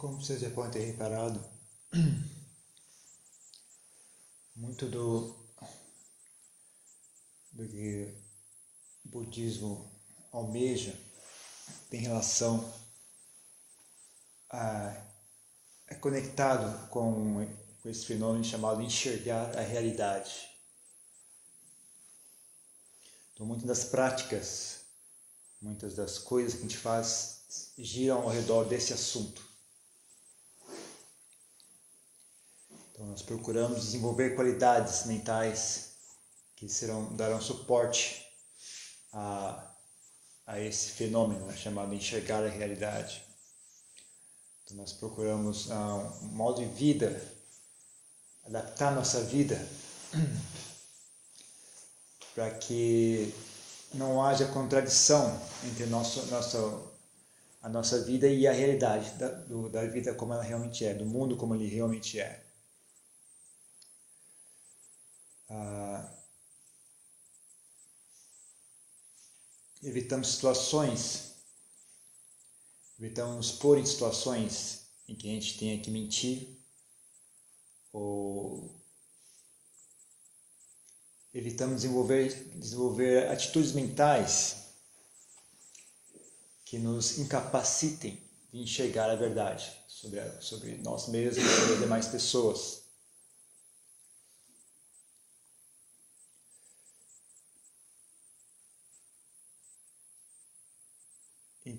Como vocês já podem ter reparado, muito do, do que o budismo almeja tem relação a, é conectado com, com esse fenômeno chamado enxergar a realidade. Então, muitas das práticas, muitas das coisas que a gente faz giram ao redor desse assunto. Então, nós procuramos desenvolver qualidades mentais que serão, darão suporte a, a esse fenômeno chamado enxergar a realidade. Então, nós procuramos uh, um modo de vida, adaptar nossa vida para que não haja contradição entre nosso, nosso, a nossa vida e a realidade da, do, da vida como ela realmente é, do mundo como ele realmente é. Ah, evitamos situações Evitamos nos pôr em situações em que a gente tenha que mentir ou evitamos desenvolver, desenvolver atitudes mentais que nos incapacitem de enxergar a verdade sobre, sobre nós mesmos e sobre as demais pessoas.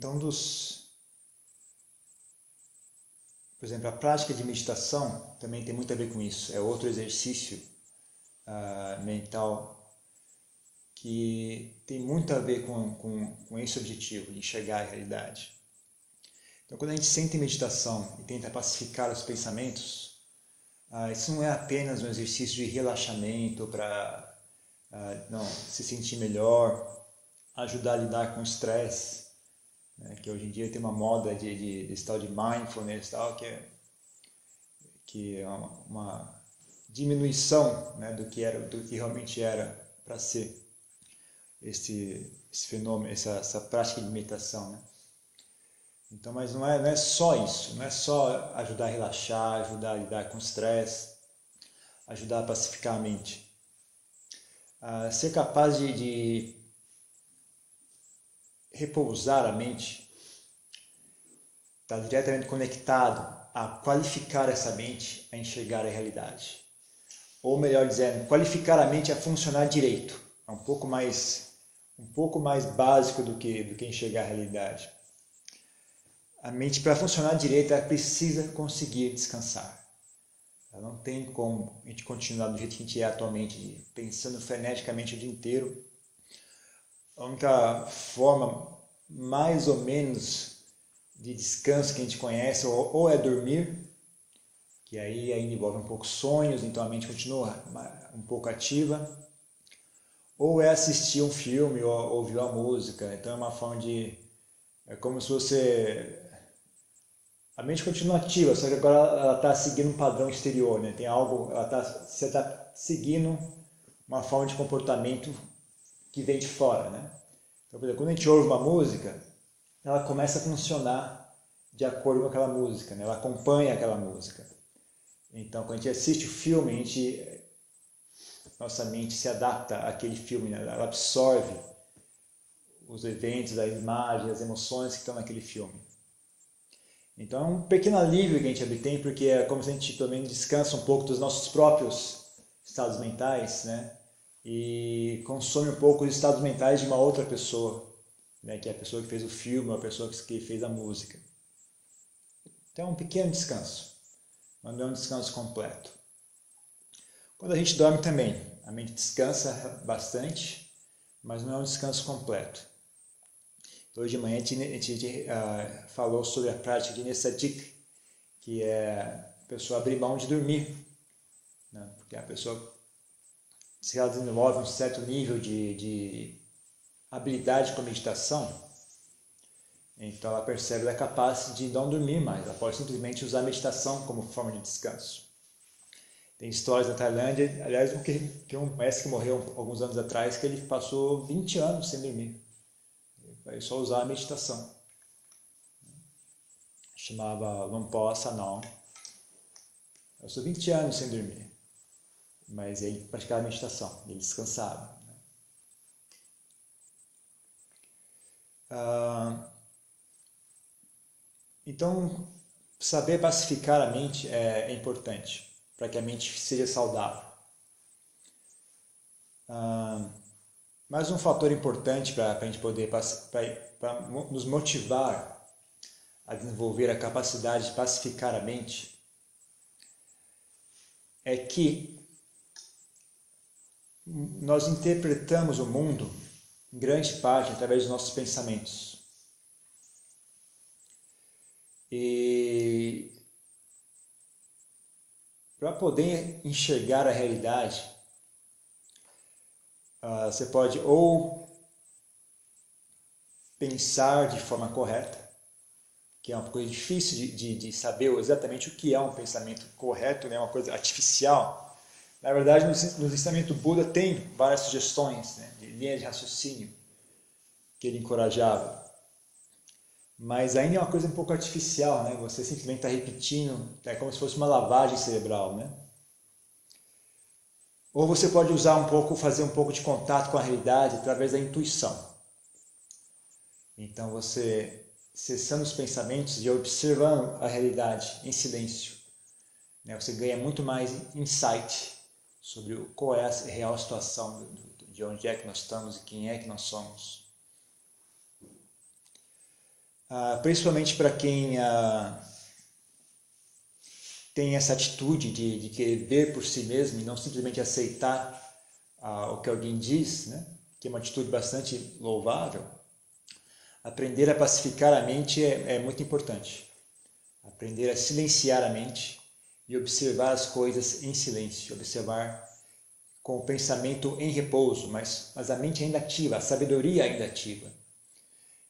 Então, dos por exemplo, a prática de meditação também tem muito a ver com isso. É outro exercício uh, mental que tem muito a ver com, com, com esse objetivo, de enxergar a realidade. Então, quando a gente sente meditação e tenta pacificar os pensamentos, uh, isso não é apenas um exercício de relaxamento para uh, se sentir melhor, ajudar a lidar com o estresse, né, que hoje em dia tem uma moda de, de, desse tal de mindfulness tal, que é, que é uma, uma diminuição né, do que era do que realmente era para ser esse, esse fenômeno, essa, essa prática de meditação. Né? Então, mas não é, não é só isso, não é só ajudar a relaxar, ajudar a lidar com o estresse, ajudar a pacificar a mente. Ah, ser capaz de, de repousar a mente está diretamente conectado a qualificar essa mente a enxergar a realidade. Ou melhor dizendo, qualificar a mente a funcionar direito. É um pouco mais um pouco mais básico do que do que enxergar a realidade. A mente para funcionar direito ela precisa conseguir descansar. Ela não tem como a gente continuar do jeito que a gente é atualmente, pensando freneticamente o dia inteiro, a única forma mais ou menos de descanso que a gente conhece ou, ou é dormir, que aí ainda envolve um pouco sonhos, então a mente continua um pouco ativa, ou é assistir um filme ou ouvir uma música, então é uma forma de é como se você a mente continua ativa, só que agora ela está seguindo um padrão exterior, né? Tem algo, ela tá, você está seguindo uma forma de comportamento que vem de fora, né? Então, por exemplo, quando a gente ouve uma música, ela começa a funcionar de acordo com aquela música, né? ela acompanha aquela música. Então, quando a gente assiste o filme, a gente, nossa mente se adapta àquele filme, né? ela absorve os eventos, as imagens, as emoções que estão naquele filme. Então, é um pequeno alívio que a gente obtém, porque é como se a gente também descansa um pouco dos nossos próprios estados mentais, né? E consome um pouco os estados mentais de uma outra pessoa, né, que é a pessoa que fez o filme, a pessoa que fez a música. Então é um pequeno descanso, mas não é um descanso completo. Quando a gente dorme também, a mente descansa bastante, mas não é um descanso completo. Hoje de manhã a gente, a gente uh, falou sobre a prática de Nessadik, que é a pessoa abrir mão de dormir, né? porque a pessoa se ela desenvolve um certo nível de, de habilidade com meditação, então ela percebe que ela é capaz de não dormir mais, ela pode simplesmente usar a meditação como forma de descanso. Tem histórias na Tailândia, aliás, que, que um mestre que morreu alguns anos atrás, que ele passou 20 anos sem dormir. Ele só usar a meditação. chamava Lompo Sanon. Eu sou 20 anos sem dormir, mas ele praticava meditação, ele descansava. Né? Ah, então, saber pacificar a mente é, é importante para que a mente seja saudável. Ah, mais um fator importante para a gente poder para nos motivar a desenvolver a capacidade de pacificar a mente é que nós interpretamos o mundo em grande parte através dos nossos pensamentos. E para poder enxergar a realidade, uh, você pode ou pensar de forma correta, que é uma coisa difícil de, de, de, saber exatamente o que é um pensamento correto, né? uma coisa artificial. Na verdade, no, ensinamento Buda tem várias sugestões né? de linha de raciocínio que ele encorajava. Mas ainda é uma coisa um pouco artificial, né? Você simplesmente está repetindo, é como se fosse uma lavagem cerebral, né? Ou você pode usar um pouco, fazer um pouco de contato com a realidade através da intuição. Então você cessando os pensamentos e observando a realidade em silêncio, né? Você ganha muito mais insight sobre qual é a real situação de onde é que nós estamos e quem é que nós somos. Ah, principalmente para quem ah, tem essa atitude de, de querer ver por si mesmo e não simplesmente aceitar ah, o que alguém diz, né? que é uma atitude bastante louvável, aprender a pacificar a mente é, é muito importante. Aprender a silenciar a mente e observar as coisas em silêncio, observar com o pensamento em repouso, mas, mas a mente ainda ativa, a sabedoria ainda ativa.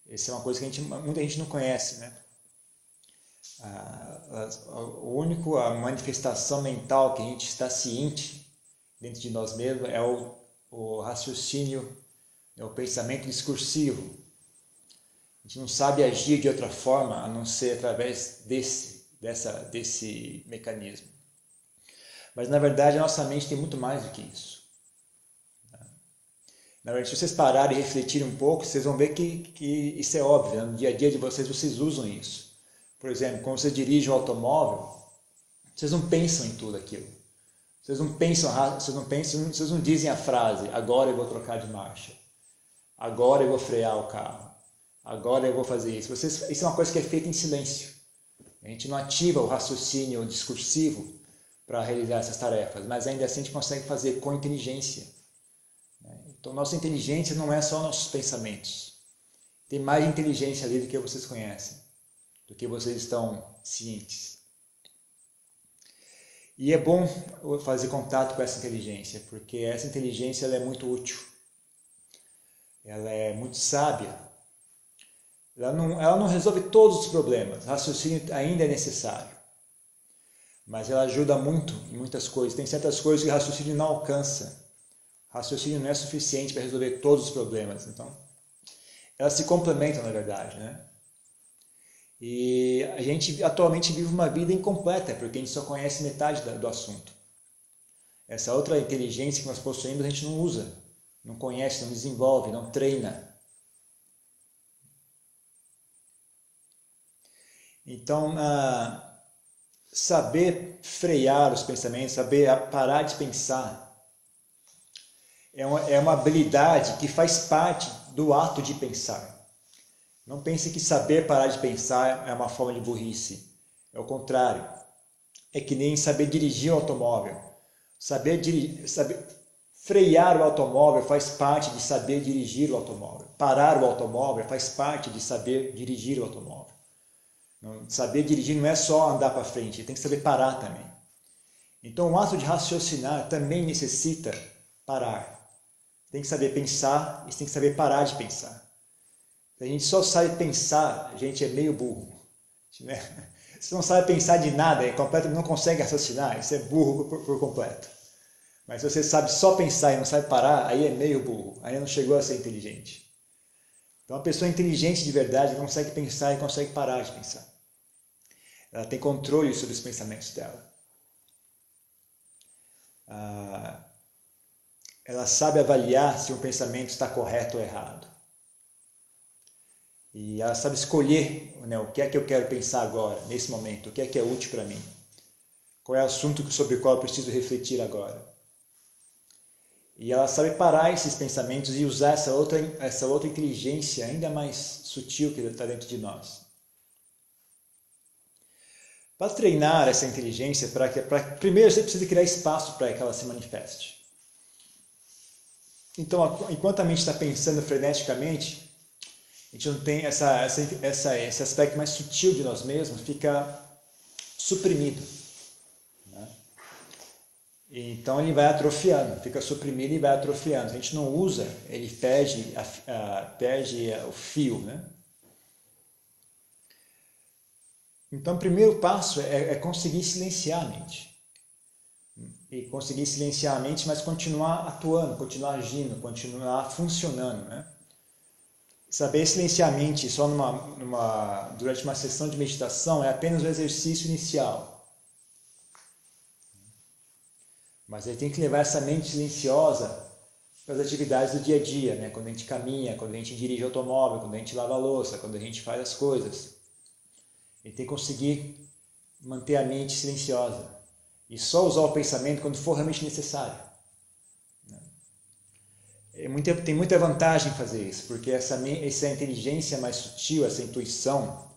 Essa é uma coisa que a gente, muita gente não conhece, né? A, a, o único a manifestação mental que a gente está ciente dentro de nós mesmos é o, o raciocínio, é o pensamento discursivo. A gente não sabe agir de outra forma a não ser através desse, dessa, desse mecanismo. Mas na verdade a nossa mente tem muito mais do que isso. Na verdade, se vocês pararem e refletirem um pouco, vocês vão ver que, que isso é óbvio. Né? No dia a dia de vocês, vocês usam isso. Por exemplo, quando você dirige um automóvel, vocês não pensam em tudo aquilo. Vocês não pensam, vocês não pensam, vocês não dizem a frase, agora eu vou trocar de marcha. Agora eu vou frear o carro. Agora eu vou fazer isso. Vocês, isso é uma coisa que é feita em silêncio. A gente não ativa o raciocínio discursivo para realizar essas tarefas, mas ainda assim a gente consegue fazer com inteligência então, nossa inteligência não é só nossos pensamentos. Tem mais inteligência ali do que vocês conhecem, do que vocês estão cientes. E é bom fazer contato com essa inteligência, porque essa inteligência ela é muito útil. Ela é muito sábia. Ela não, ela não resolve todos os problemas. Raciocínio ainda é necessário. Mas ela ajuda muito em muitas coisas. Tem certas coisas que raciocínio não alcança raciocínio não é suficiente para resolver todos os problemas. Então, elas se complementam, na verdade, né? E a gente atualmente vive uma vida incompleta, porque a gente só conhece metade do assunto. Essa outra inteligência que nós possuímos a gente não usa, não conhece, não desenvolve, não treina. Então, saber frear os pensamentos, saber parar de pensar, é uma, é uma habilidade que faz parte do ato de pensar. Não pense que saber parar de pensar é uma forma de burrice. É o contrário. É que nem saber dirigir um automóvel. Saber, dirigir, saber frear o automóvel faz parte de saber dirigir o automóvel. Parar o automóvel faz parte de saber dirigir o automóvel. Saber dirigir não é só andar para frente, tem que saber parar também. Então, o ato de raciocinar também necessita parar tem que saber pensar e tem que saber parar de pensar. Se a gente só sabe pensar, a gente é meio burro. Né? Se não sabe pensar de nada, é completo, não consegue raciocinar, isso é burro por, por, completo. Mas se você sabe só pensar e não sabe parar, aí é meio burro, aí não chegou a ser inteligente. Então, uma pessoa inteligente de verdade consegue pensar e consegue parar de pensar. Ela tem controle sobre os pensamentos dela. Ah, ela sabe avaliar se um pensamento está correto ou errado. E ela sabe escolher né, o que é que eu quero pensar agora, nesse momento, o que é que é útil para mim. Qual é o assunto sobre o qual eu preciso refletir agora. E ela sabe parar esses pensamentos e usar essa outra, essa outra inteligência ainda mais sutil que está dentro de nós. Para treinar essa inteligência, para que, pra, primeiro você precisa criar espaço para que ela se manifeste. Então, enquanto a mente está pensando freneticamente, a gente não tem essa, essa, essa, esse aspecto mais sutil de nós mesmos, fica suprimido. Né? Então ele vai atrofiando, fica suprimido e vai atrofiando. A gente não usa, ele perde, a, a, perde o fio. Né? Então o primeiro passo é, é conseguir silenciar a mente. E conseguir silenciar a mente, mas continuar atuando, continuar agindo, continuar funcionando. Né? Saber silenciar a mente só numa, numa, durante uma sessão de meditação é apenas o exercício inicial. Mas aí tem que levar essa mente silenciosa para as atividades do dia a dia, né? quando a gente caminha, quando a gente dirige automóvel, quando a gente lava a louça, quando a gente faz as coisas. E tem que conseguir manter a mente silenciosa. E só usar o pensamento quando for realmente necessário. É muita, tem muita vantagem fazer isso, porque essa, essa inteligência mais sutil, essa intuição,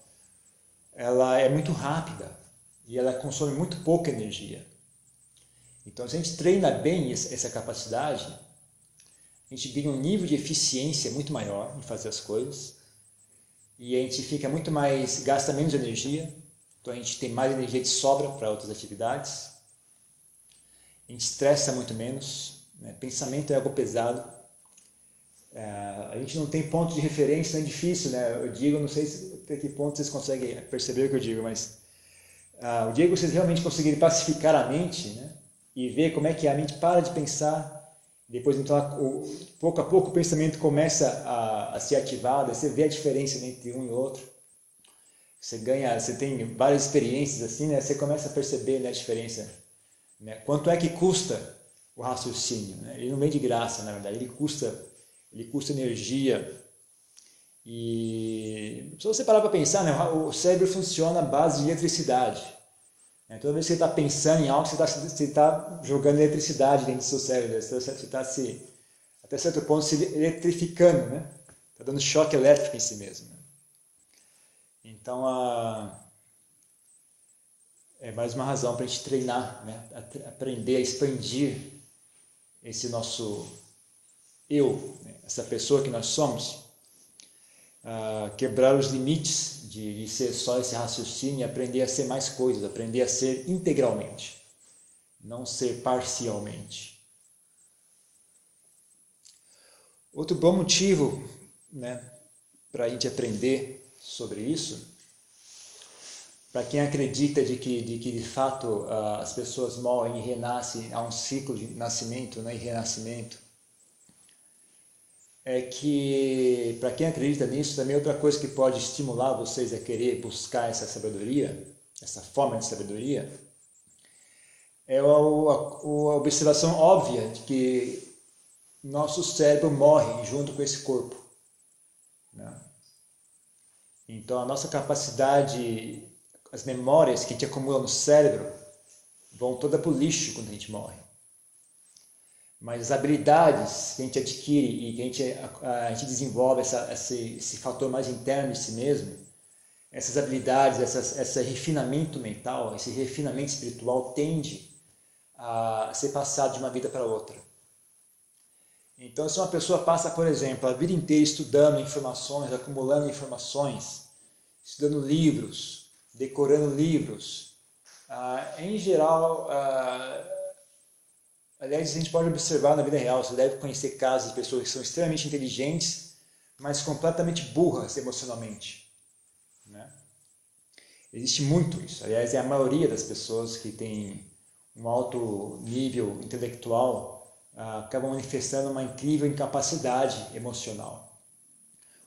ela é muito rápida e ela consome muito pouca energia. Então, se a gente treina bem essa capacidade, a gente ganha um nível de eficiência muito maior em fazer as coisas e a gente fica muito mais, gasta menos energia, então a gente tem mais energia de sobra para outras atividades, a gente estressa muito menos, né? pensamento é algo pesado, é, a gente não tem ponto de referência, é difícil, né? Eu digo, não sei se, até que ponto vocês conseguem perceber o que eu digo, mas uh, o que vocês realmente conseguirem pacificar a mente, né? E ver como é que a mente para de pensar, depois então o, pouco a pouco o pensamento começa a, a ser ativado, você vê a diferença entre um e outro. Você ganha, você tem várias experiências assim, né? Você começa a perceber né, a diferença. Né? Quanto é que custa o raciocínio? Né? Ele não vem de graça, na verdade, ele custa ele custa energia. E se você parar para pensar, né, o cérebro funciona à base de eletricidade. Né? Toda vez que você está pensando em algo, você está tá jogando eletricidade dentro do seu cérebro. Você está se, até certo ponto, se eletrificando, né? Está dando choque elétrico em si mesmo. Né? Então, a... é mais uma razão para a gente treinar, né? aprender a expandir esse nosso eu, né? essa pessoa que nós somos, quebrar os limites de, de ser só esse raciocínio e aprender a ser mais coisas, aprender a ser integralmente, não ser parcialmente. Outro bom motivo né, para a gente aprender sobre isso, para quem acredita de que, de que de fato as pessoas morrem e renascem, há um ciclo de nascimento né, e renascimento, é que, para quem acredita nisso, também outra coisa que pode estimular vocês a querer buscar essa sabedoria, essa forma de sabedoria, é a, a, a observação óbvia de que nosso cérebro morre junto com esse corpo. Né? Então, a nossa capacidade, as memórias que te acumulam no cérebro, vão toda para o lixo quando a gente morre mas as habilidades que a gente adquire e que a gente, a, a gente desenvolve essa, esse, esse fator mais interno de si mesmo, essas habilidades, essas, esse refinamento mental, esse refinamento espiritual tende a ser passado de uma vida para outra. Então, se uma pessoa passa, por exemplo, a vida inteira estudando informações, acumulando informações, estudando livros, decorando livros, ah, em geral, ah, Aliás, a gente pode observar na vida real, você deve conhecer casos de pessoas que são extremamente inteligentes, mas completamente burras emocionalmente. Né? Existe muito isso. Aliás, é a maioria das pessoas que têm um alto nível intelectual ah, acabam manifestando uma incrível incapacidade emocional,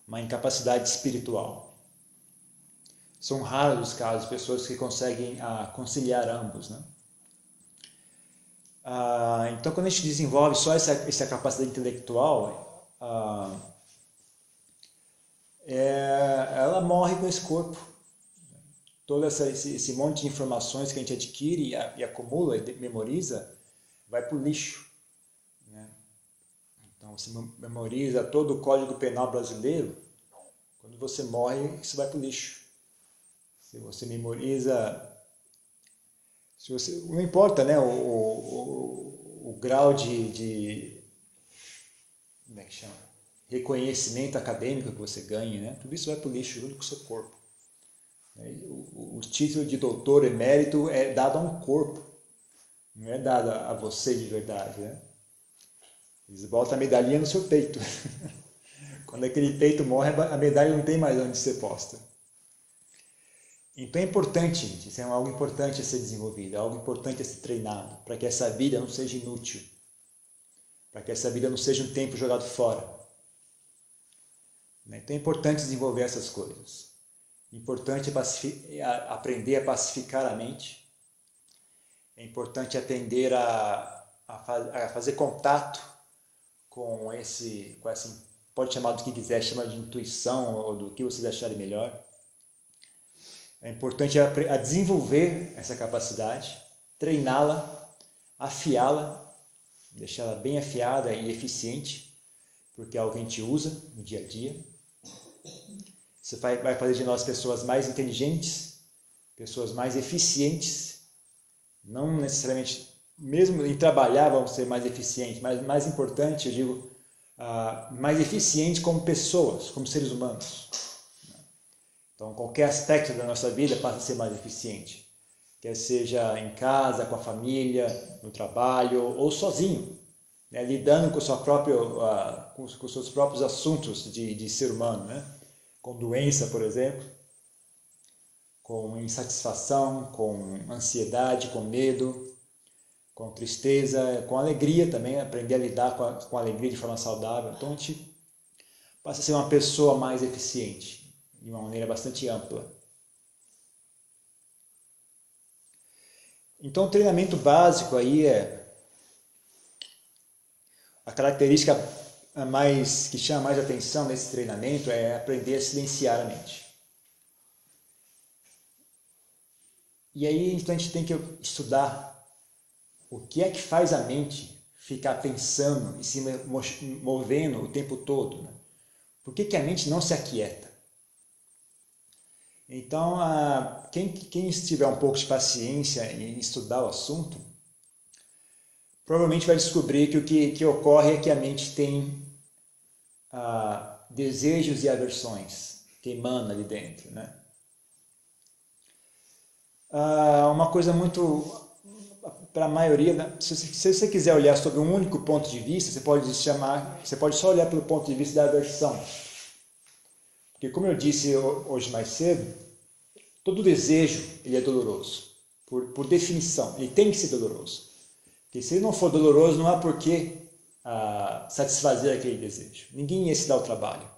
uma incapacidade espiritual. São raros os casos de pessoas que conseguem ah, conciliar ambos. Né? Ah, então, quando a gente desenvolve só essa, essa capacidade intelectual, ah, é, ela morre com esse corpo. Todo essa, esse, esse, monte de informações que a gente adquire e, e acumula e memoriza vai para o lixo. Né? Então, você memoriza todo o Código Penal brasileiro, quando você morre, isso vai para o lixo. Se você memoriza. Você, não importa né, o, o, o grau de, de. Como é que chama? Reconhecimento acadêmico que você ganhe, né? tudo isso vai para o lixo junto com o seu corpo. O, o título de doutor emérito é dado a um corpo, não é dado a você de verdade. Né? Eles botam a medalhinha no seu peito. Quando aquele peito morre, a medalha não tem mais onde ser posta. Então é importante, gente, isso é algo importante a ser desenvolvido, é algo importante a ser treinado, para que essa vida não seja inútil, para que essa vida não seja um tempo jogado fora. Né? Então é importante desenvolver essas coisas. É importante aprender a pacificar a mente. É importante atender a, a, a fazer contato com esse, com essa, pode chamar do que quiser, chama de intuição ou do que vocês acharem melhor é importante a desenvolver essa capacidade, treiná-la, afiá-la, deixá-la bem afiada e eficiente, porque é algo que a gente usa no dia a dia. Isso vai fazer de nós pessoas mais inteligentes, pessoas mais eficientes, não necessariamente, mesmo em trabalhar vamos ser mais eficientes, mas mais importante, eu digo, uh, mais eficientes como pessoas, como seres humanos. Então, qualquer aspecto da nossa vida passa a ser mais eficiente. Quer seja em casa, com a família, no trabalho ou sozinho, né? lidando com, sua própria, uh, com, com seus próprios assuntos de, de ser humano, né? com doença, por exemplo, com insatisfação, com ansiedade, com medo, com tristeza, com alegria também, aprender a lidar com a, com a alegria de forma saudável. Então, a gente passa a ser uma pessoa mais eficiente de uma maneira bastante ampla. Então, o treinamento básico aí é a característica mais que chama mais atenção nesse treinamento é aprender a silenciar a mente. E aí então a gente tem que estudar o que é que faz a mente ficar pensando e se movendo o tempo todo. Né? Por que, que a mente não se aquieta? Então, quem, quem estiver um pouco de paciência em estudar o assunto, provavelmente vai descobrir que o que, que ocorre é que a mente tem ah, desejos e aversões que emanam ali dentro. Né? Ah, uma coisa muito. Para a maioria, se, se você quiser olhar sobre um único ponto de vista, você pode chamar, você pode só olhar pelo ponto de vista da aversão. Porque como eu disse hoje mais cedo, todo desejo ele é doloroso, por, por definição, ele tem que ser doloroso. Porque se ele não for doloroso, não há por que ah, satisfazer aquele desejo. Ninguém ia se dar o trabalho.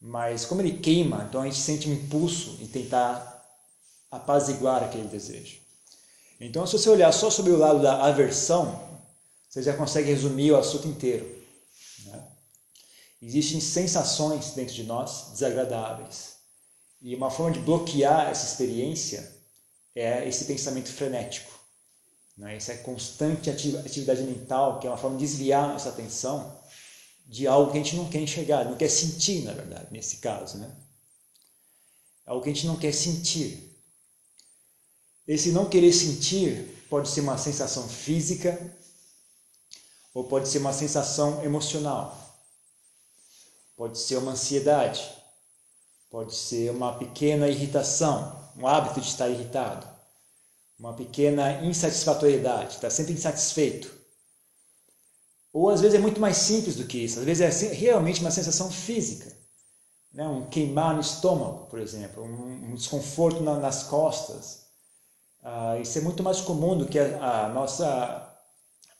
Mas como ele queima, então a gente sente um impulso em tentar apaziguar aquele desejo. Então, se você olhar só sobre o lado da aversão, você já consegue resumir o assunto inteiro. Existem sensações dentro de nós desagradáveis. E uma forma de bloquear essa experiência é esse pensamento frenético. Né? Essa constante atividade mental, que é uma forma de desviar nossa atenção de algo que a gente não quer enxergar, não quer sentir, na verdade, nesse caso. Né? Algo que a gente não quer sentir. Esse não querer sentir pode ser uma sensação física ou pode ser uma sensação emocional. Pode ser uma ansiedade, pode ser uma pequena irritação, um hábito de estar irritado, uma pequena insatisfatoriedade, estar sempre insatisfeito. Ou às vezes é muito mais simples do que isso, às vezes é realmente uma sensação física, né? um queimar no estômago, por exemplo, um, desconforto na, nas costas. Ah, isso é muito mais comum do que a, a nossa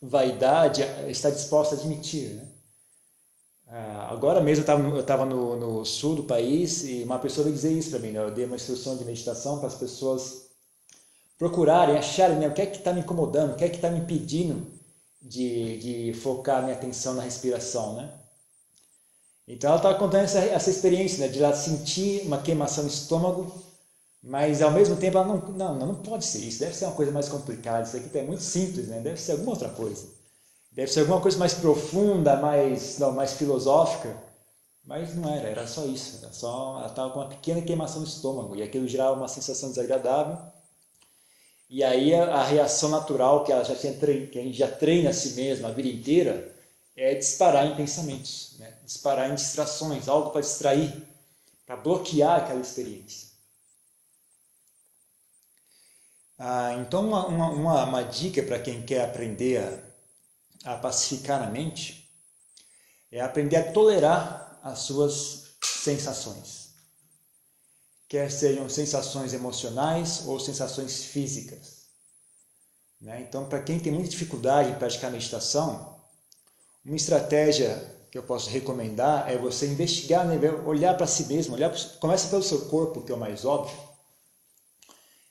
vaidade está disposta a admitir. Né? Ah, agora mesmo eu estava no, no, sul do país e uma pessoa veio dizer isso para mim. Né? Eu dei uma instrução de meditação para as pessoas procurarem, acharem né? o que é que está me incomodando, o que é que está me impedindo de, de focar minha atenção na respiração. Né? Então ela estava contando essa, essa experiência né? de ela sentir uma queimação no estômago, mas ao mesmo tempo ela não, não, não pode ser isso, deve ser uma coisa mais complicada, isso aqui é muito simples, né? deve ser alguma outra coisa. Deve ser alguma coisa mais profunda, mais, não, mais filosófica. Mas não era, era só isso. Era só, ela estava com uma pequena queimação no estômago e aquilo gerava uma sensação desagradável. E aí a, a reação natural que ela já tinha que a gente já treina a si mesma a vida inteira é disparar em pensamentos, né? disparar em distrações, algo para distrair, para bloquear aquela experiência. Ah, então uma, uma, uma dica para quem quer aprender a a pacificar a mente é aprender a tolerar as suas sensações. Quer sejam sensações emocionais ou sensações físicas. Né? Então, para quem tem muita dificuldade em praticar meditação, uma estratégia que eu posso recomendar é você investigar, né? olhar para si mesmo, olhar, começa pelo seu corpo, que é o mais óbvio,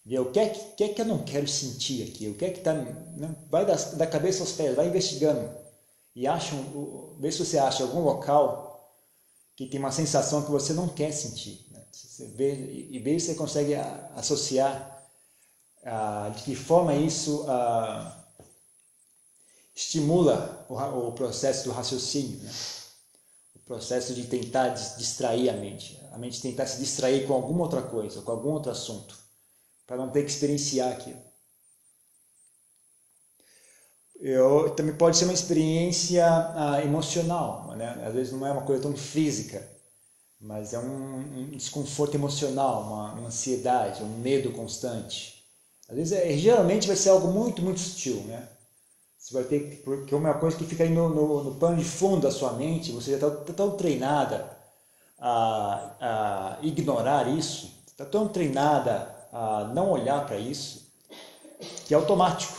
Ver o que é que, que, é que eu não quero sentir aqui, o que é que está. Né? Vai da, da cabeça aos pés, vai investigando. E acha, vê se você acha algum local que tem uma sensação que você não quer sentir. Né? Você vê, e vê se você consegue associar de que forma isso estimula o, o, processo do raciocínio, né? processo de tentar distrair a mente, a mente tentar se distrair com alguma outra coisa, com algum outro assunto para não ter que experienciar aquilo. Eu, também pode ser uma experiência ah, emocional, né? às vezes não é uma coisa tão física, mas é um, um desconforto emocional, uma, uma, ansiedade, um medo constante. Às vezes, é, geralmente vai ser algo muito, muito sutil, né? Você vai ter porque é uma coisa que fica aí no, no, no pano de fundo da sua mente, você já está tá tão treinada a, a ignorar isso, está tão treinada a não olhar para isso, que é automático.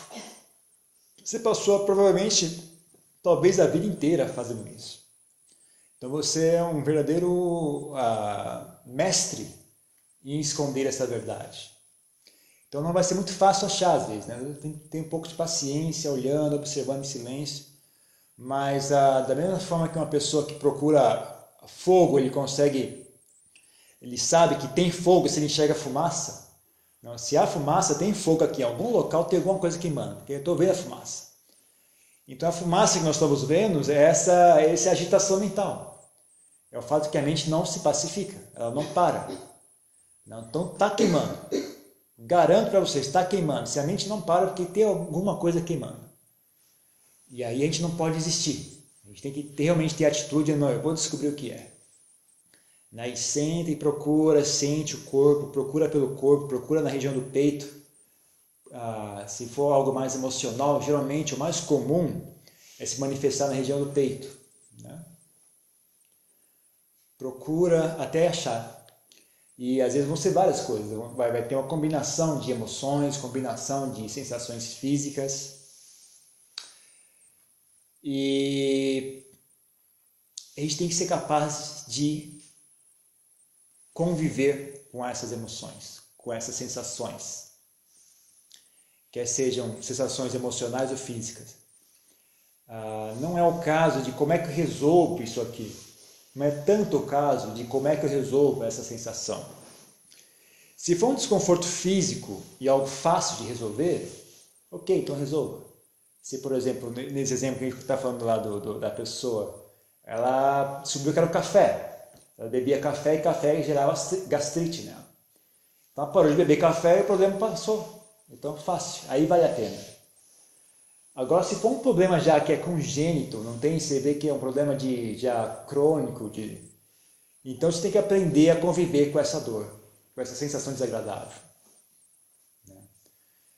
Você passou provavelmente, talvez a vida inteira fazendo isso. Então você é um verdadeiro uh, mestre em esconder essa verdade. Então não vai ser muito fácil achar às vezes, né? Tem, tem um pouco de paciência, olhando, observando em silêncio. Mas uh, da mesma forma que uma pessoa que procura fogo, ele consegue, ele sabe que tem fogo se ele enxerga fumaça. Se há fumaça, tem fogo aqui. Em algum local tem alguma coisa queimando, porque eu estou vendo a fumaça. Então a fumaça que nós estamos vendo é essa, essa agitação mental. É o fato que a mente não se pacifica, ela não para. Não, então está queimando. Garanto para vocês, está queimando. Se a mente não para, porque tem alguma coisa queimando. E aí a gente não pode desistir. A gente tem que ter, realmente ter atitude, não, eu vou descobrir o que é. Né? E senta e procura, sente o corpo, procura pelo corpo, procura na região do peito. Ah, se for algo mais emocional, geralmente o mais comum é se manifestar na região do peito. Né? Procura até achar. E às vezes vão ser várias coisas. Vai, vai ter uma combinação de emoções, combinação de sensações físicas. E a gente tem que ser capaz de conviver com essas emoções, com essas sensações, quer sejam sensações emocionais ou físicas. Ah, não é o caso de como é que eu resolvo isso aqui, não é tanto o caso de como é que eu resolvo essa sensação. Se for um desconforto físico e algo fácil de resolver, ok, então resolva. Se, por exemplo, nesse exemplo que a gente está falando lá do, do, da pessoa, ela subiu que era o café, ela bebia café e café gerava gastrite nela. Então ela parou de beber café e o problema passou. Então fácil, aí vale a pena. Agora, se for um problema já que é congênito, não tem, você vê que é um problema de, já crônico, de, então você tem que aprender a conviver com essa dor, com essa sensação desagradável. Né?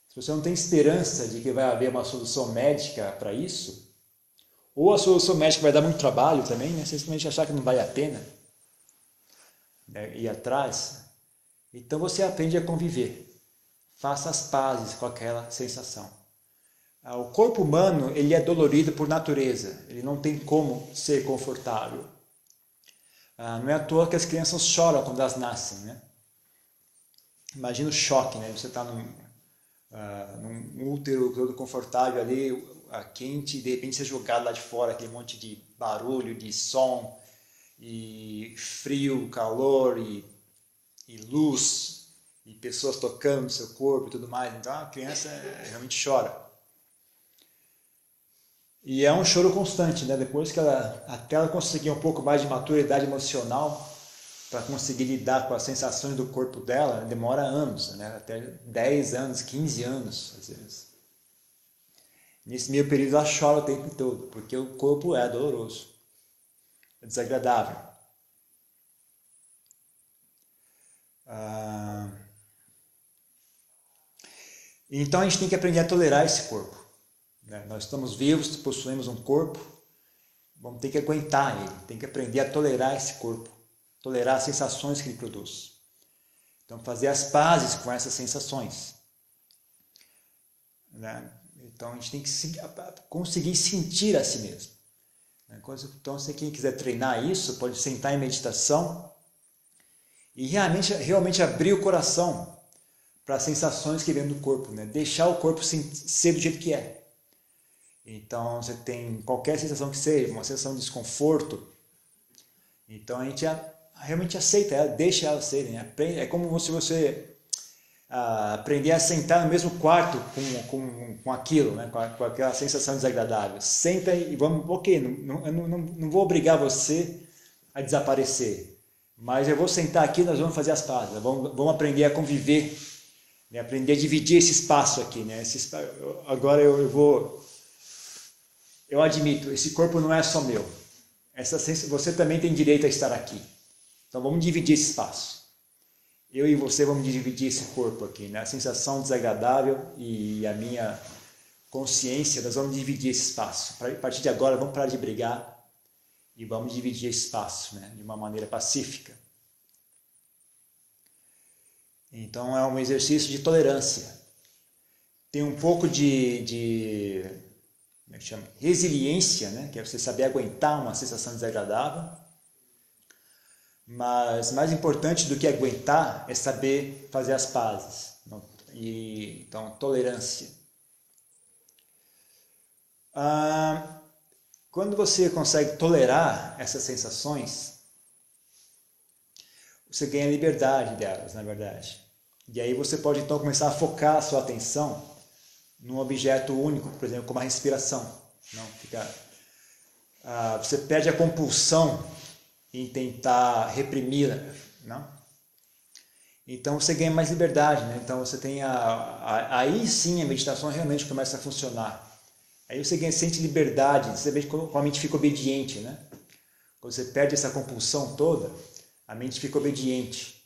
Se você não tem esperança de que vai haver uma solução médica para isso, ou a solução médica vai dar muito trabalho também, né? você simplesmente achar que não vale a pena, né, ir atrás, então você aprende a conviver. Faça as pazes com aquela sensação. Ah, o corpo humano ele é dolorido por natureza, ele não tem como ser confortável. Ah, não é à toa que as crianças choram quando elas nascem, né? Imagina o choque, né? Você está num, ah, num útero todo confortável ali, quente, e de repente você é jogado lá de fora, aquele monte de barulho, de som, e frio, calor, e, e luz, e pessoas tocando no seu corpo e tudo mais. Então a criança realmente chora. E é um choro constante, né? Depois que ela, até ela conseguir um pouco mais de maturidade emocional, para conseguir lidar com as sensações do corpo dela, demora anos, né? até 10 anos, 15 anos, às vezes. Nesse meio período ela chora o tempo todo, porque o corpo é doloroso, é desagradável. Ah... Então a gente tem que aprender a tolerar esse corpo. Né? Nós estamos vivos, possuímos um corpo, vamos ter que aguentar ele, tem que aprender a tolerar esse corpo, tolerar as sensações que ele produz. Então, fazer as pazes com essas sensações. Né? Então, a gente tem que conseguir sentir a si mesmo. Né? Então, se quem quiser treinar isso, pode sentar em meditação e realmente, realmente abrir o coração para as sensações que vêm do corpo, né? deixar o corpo ser do jeito que é. Então você tem qualquer sensação que seja, uma sensação de desconforto. Então a gente realmente aceita ela, deixa ela ser. Né? É como se você aprender a sentar no mesmo quarto com, com, com aquilo, né? com, com aquela sensação desagradável. Senta e vamos, ok, não, não, não, não vou obrigar você a desaparecer, mas eu vou sentar aqui e nós vamos fazer as pazes, vamos, vamos aprender a conviver, né? aprender a dividir esse espaço aqui. Né? Esse, agora eu, eu vou eu admito, esse corpo não é só meu. Essa, você também tem direito a estar aqui. Então vamos dividir esse espaço. Eu e você vamos dividir esse corpo aqui, né? A sensação desagradável e a minha consciência, nós vamos dividir esse espaço. A partir de agora, vamos parar de brigar e vamos dividir esse espaço, né? De uma maneira pacífica. Então é um exercício de tolerância. Tem um pouco de, de como é que chama? Resiliência, né? que é você saber aguentar uma sensação desagradável. Mas mais importante do que aguentar é saber fazer as pazes. E, então, tolerância. Ah, quando você consegue tolerar essas sensações, você ganha liberdade delas, na verdade. E aí você pode então começar a focar a sua atenção num objeto único, por exemplo, como a respiração. Não fica, ah, você perde a compulsão em tentar reprimi-la, não? Então você ganha mais liberdade, né? Então você tem a, a, aí sim a meditação realmente começa a funcionar. Aí você ganha, sente liberdade, você vê como a mente fica obediente, né? Quando você perde essa compulsão toda, a mente fica obediente.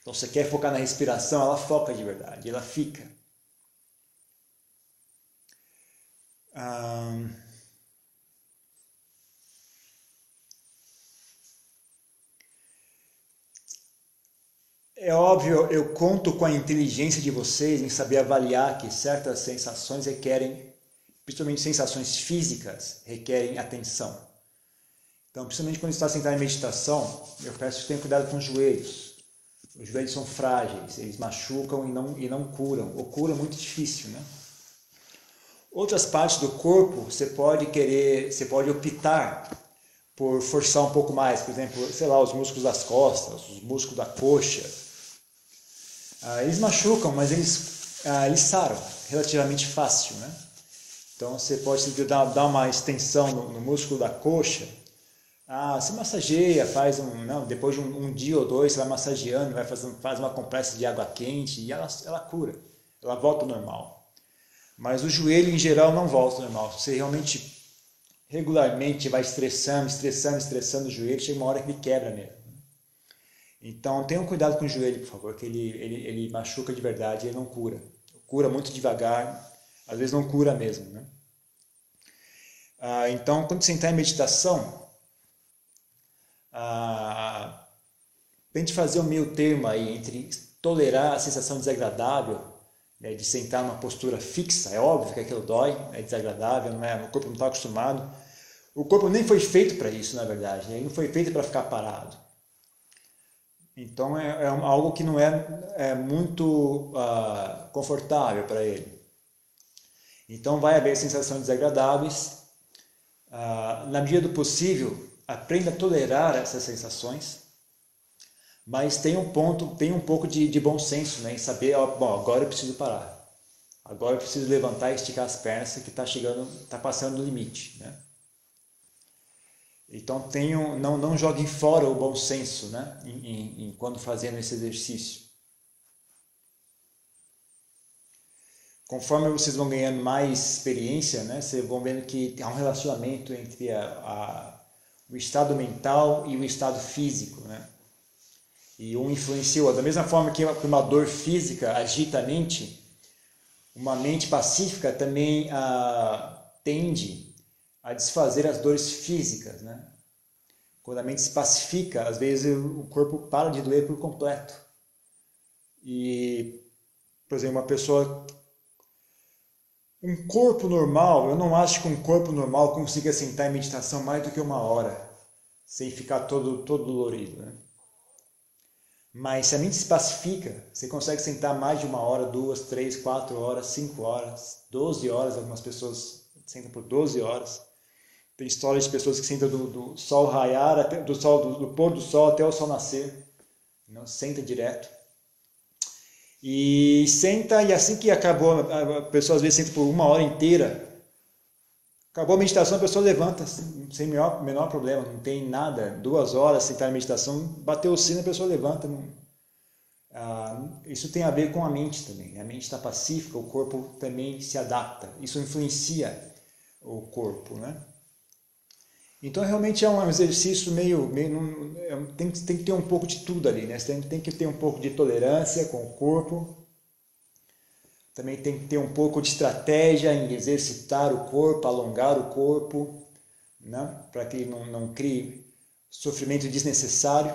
Então você quer focar na respiração, ela foca de verdade, ela fica. É óbvio, eu conto com a inteligência de vocês em saber avaliar que certas sensações requerem, principalmente sensações físicas, requerem atenção. Então, principalmente quando está sentado em meditação, eu peço que tenha cuidado com os joelhos. Os joelhos são frágeis, eles machucam e não, e não curam. O cura é muito difícil, né? Outras partes do corpo você pode querer, você pode optar por forçar um pouco mais, por exemplo, sei lá, os músculos das costas, os músculos da coxa. Ah, eles machucam, mas eles, ah, eles saram relativamente fácil, né? Então você pode dar, dar uma extensão no, no, músculo da coxa. Ah, você massageia, faz um, não, depois de um, um, dia ou dois você vai massageando, vai fazendo, faz uma compressa de água quente e ela, ela cura, ela volta ao normal. Mas o joelho em geral não volta ao normal. Você realmente regularmente vai estressando, estressando, estressando o joelho, chega uma hora que ele quebra mesmo. Então tenham cuidado com o joelho, por favor, que ele, ele, ele machuca de verdade, ele não cura. Cura muito devagar, às vezes não cura mesmo. Né? Ah, então, quando você entrar em meditação, ah, tente fazer o meio termo aí entre tolerar a sensação desagradável né, de sentar numa postura fixa, é óbvio que aquilo dói, é desagradável, não é, o corpo não está acostumado. o corpo nem foi feito para isso, na verdade. Ele não foi feito para ficar parado. Então é, é, algo que não é, é muito uh, confortável para ele. Então vai haver sensações desagradáveis. Uh, na medida do possível, aprenda a tolerar essas sensações, mas tem um ponto, tem um pouco de, de bom senso, né, em saber, ó, bom, agora eu preciso parar. Agora eu preciso levantar e esticar as pernas que está chegando, está passando no limite, né? Então tenham, não, não joguem fora o bom senso né? Em, em, em, quando fazendo esse exercício. Conforme vocês vão ganhando mais experiência, né, vocês vão vendo que há um relacionamento entre a, a, o estado mental e o estado físico. Né? E um influencia o outro. Da mesma forma que uma dor física agita a mente, uma mente pacífica também ah, tende a desfazer as dores físicas, né? Quando a mente se pacifica, às vezes o corpo para de doer por completo. E, por exemplo, uma pessoa um corpo normal, eu não acho que um corpo normal consiga sentar em meditação mais do que uma hora, sem ficar todo, todo dolorido. Né? Mas se a mente se pacifica, você consegue sentar mais de uma hora, duas, três, quatro horas, cinco horas, doze horas, algumas pessoas sentam por doze horas. Tem histórias de pessoas que sentam do, do sol raiar, até, do, sol, do, do, pôr do sol até o sol nascer. Não senta direto. E senta, e assim que acabou, a pessoa às vezes senta por uma hora inteira. Acabou a meditação, a pessoa levanta sem menor, menor problema, não tem nada. Duas horas sentar em meditação, bateu o sino, a pessoa levanta. Não, ah, isso tem a ver com a mente também. A mente está pacífica, o corpo também se adapta. Isso influencia o corpo, né? Então realmente é um exercício meio, meio é tem, tem que ter um pouco de tudo ali, né? Você tem, tem que ter um pouco de tolerância com o corpo, também tem que ter um pouco de estratégia em exercitar o corpo, alongar o corpo, né? para que não, não crie sofrimento desnecessário.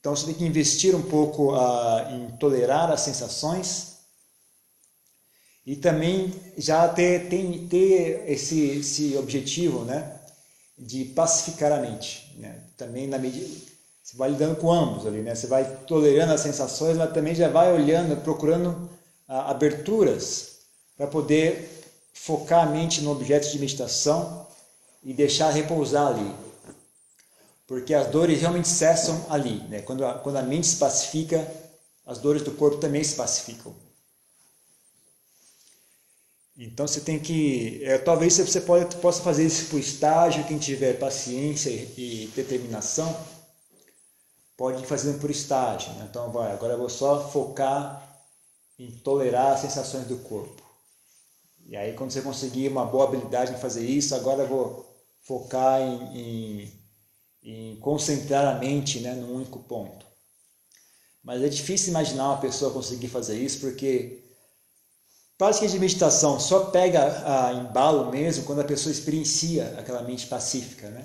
Então você tem que investir um pouco uh, em tolerar as sensações e também já ter, tem, ter esse, esse objetivo né, de pacificar a mente. Né? Também na medida. Você vai lidando com ambos ali, né? Você vai tolerando as sensações, mas também já vai olhando, procurando ah, aberturas para poder focar a mente no objeto de meditação e deixar repousar ali. Porque as dores realmente cessam ali, né? Quando a, quando a mente se pacifica, as dores do corpo também se pacificam. Então você tem que, é, talvez você pode, possa fazer isso por estágio, quem tiver paciência e, determinação, pode ir fazendo por estágio. Né? Então vai, agora eu vou só focar em tolerar as sensações do corpo. E aí quando você conseguir uma boa habilidade em fazer isso, agora eu vou focar em, em, em concentrar a mente né, num único ponto. Mas é difícil imaginar uma pessoa conseguir fazer isso porque Prática de meditação só pega a embalo mesmo quando a pessoa experiencia aquela mente pacífica, né?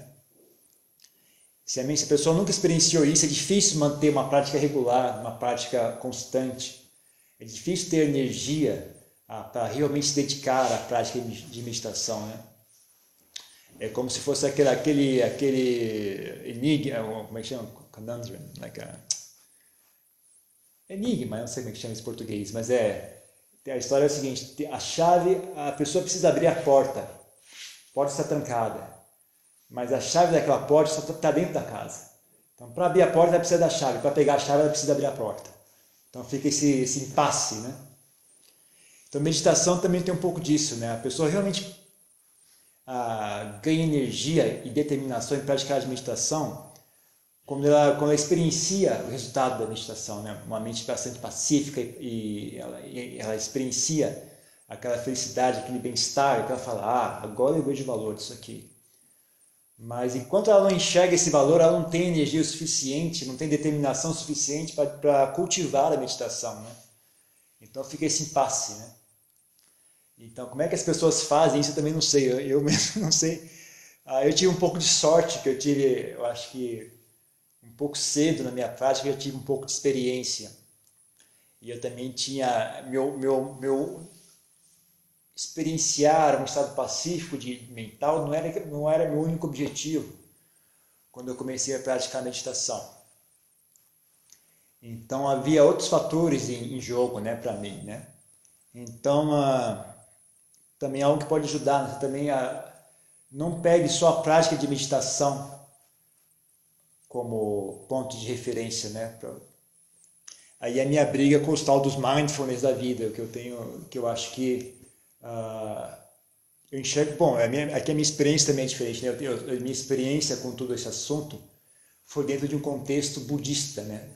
Se a, mente, se a pessoa nunca experienciou isso, é difícil manter uma prática regular, uma prática constante. É difícil ter energia ah, para realmente se dedicar à prática de meditação, né? É como se fosse aquele, aquele, aquele enigma, como é que chama? Conundrum, like a... enigma, não sei como é que chama em português, mas é a história é a seguinte: a chave, a pessoa precisa abrir a porta, a porta está trancada, mas a chave daquela porta está dentro da casa. Então, para abrir a porta, ela precisa da chave, para pegar a chave, ela precisa abrir a porta. Então, fica esse, esse impasse, né? Então, meditação também tem um pouco disso, né? A pessoa realmente ah, ganha energia e determinação em praticar a meditação quando ela, quando ela experiencia o resultado da meditação, né? uma mente bastante pacífica e ela, e ela experiencia aquela felicidade, aquele bem-estar, que ela fala, ah, agora eu vejo o valor disso aqui. Mas enquanto ela não enxerga esse valor, ela não tem energia suficiente, não tem determinação suficiente para cultivar a meditação. Né? Então fica esse impasse. Né? Então, como é que as pessoas fazem isso? Eu também não sei, eu, eu mesmo não sei. Ah, eu tive um pouco de sorte, que eu tive, eu acho que pouco cedo na minha prática eu tive um pouco de experiência. E eu também tinha meu meu meu experienciar um estado pacífico de mental não era, não era meu único objetivo quando eu comecei a praticar meditação. Então havia outros fatores em, em jogo, né, para mim, né? Então uh, também é algo que pode ajudar, né? também a não pegue só a prática de meditação como ponto de referência, né? Pra... Aí a minha briga com os tal dos mindfulness da vida, que eu tenho, que eu acho que uh, eu enxergo, bom, a minha, aqui a minha experiência também é diferente, né? Eu, a minha experiência com todo esse assunto foi dentro de um contexto budista, né?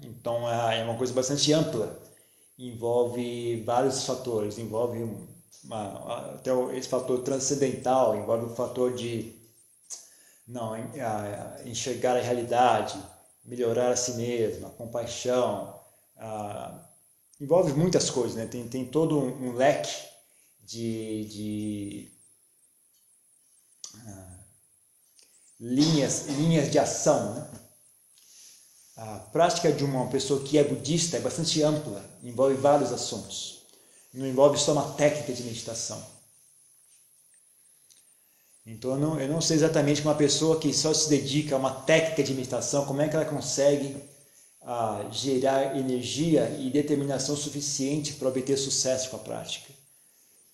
Então é uma coisa bastante ampla, envolve vários fatores, envolve uma, até esse fator transcendental, envolve o fator de não enxergar a realidade, melhorar a si mesmo, a compaixão, a, envolve muitas coisas, né? tem, tem todo um, um leque de, de uh, linhas, linhas de ação. Né? A prática de uma pessoa que é budista é bastante ampla, envolve vários assuntos. Não envolve só uma técnica de meditação. Então eu não, eu não sei exatamente uma pessoa que só se dedica a uma técnica de meditação, como é que ela consegue ah, gerar energia e determinação suficiente para obter sucesso com a prática.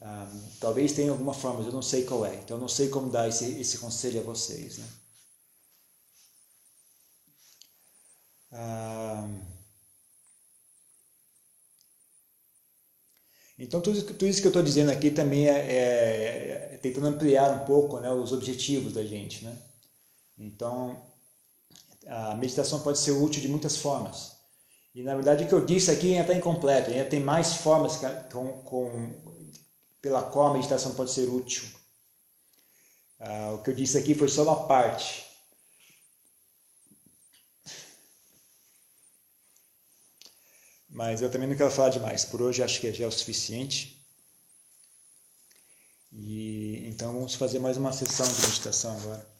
Ah, talvez tenha alguma forma, mas eu não sei qual é. Então eu não sei como dar esse, esse conselho a vocês. Né? Ah, então tudo, tudo, isso que eu estou dizendo aqui também é, é, é, tentando ampliar um pouco né, os objetivos da gente. Né? Então a meditação pode ser útil de muitas formas. E na verdade o que eu disse aqui ainda está incompleto, ainda tem mais formas com, com, pela qual a meditação pode ser útil. Ah, o que eu disse aqui foi só uma parte. Mas eu também não quero falar demais. Por hoje acho que já é o suficiente. E então vamos fazer mais uma sessão de meditação agora.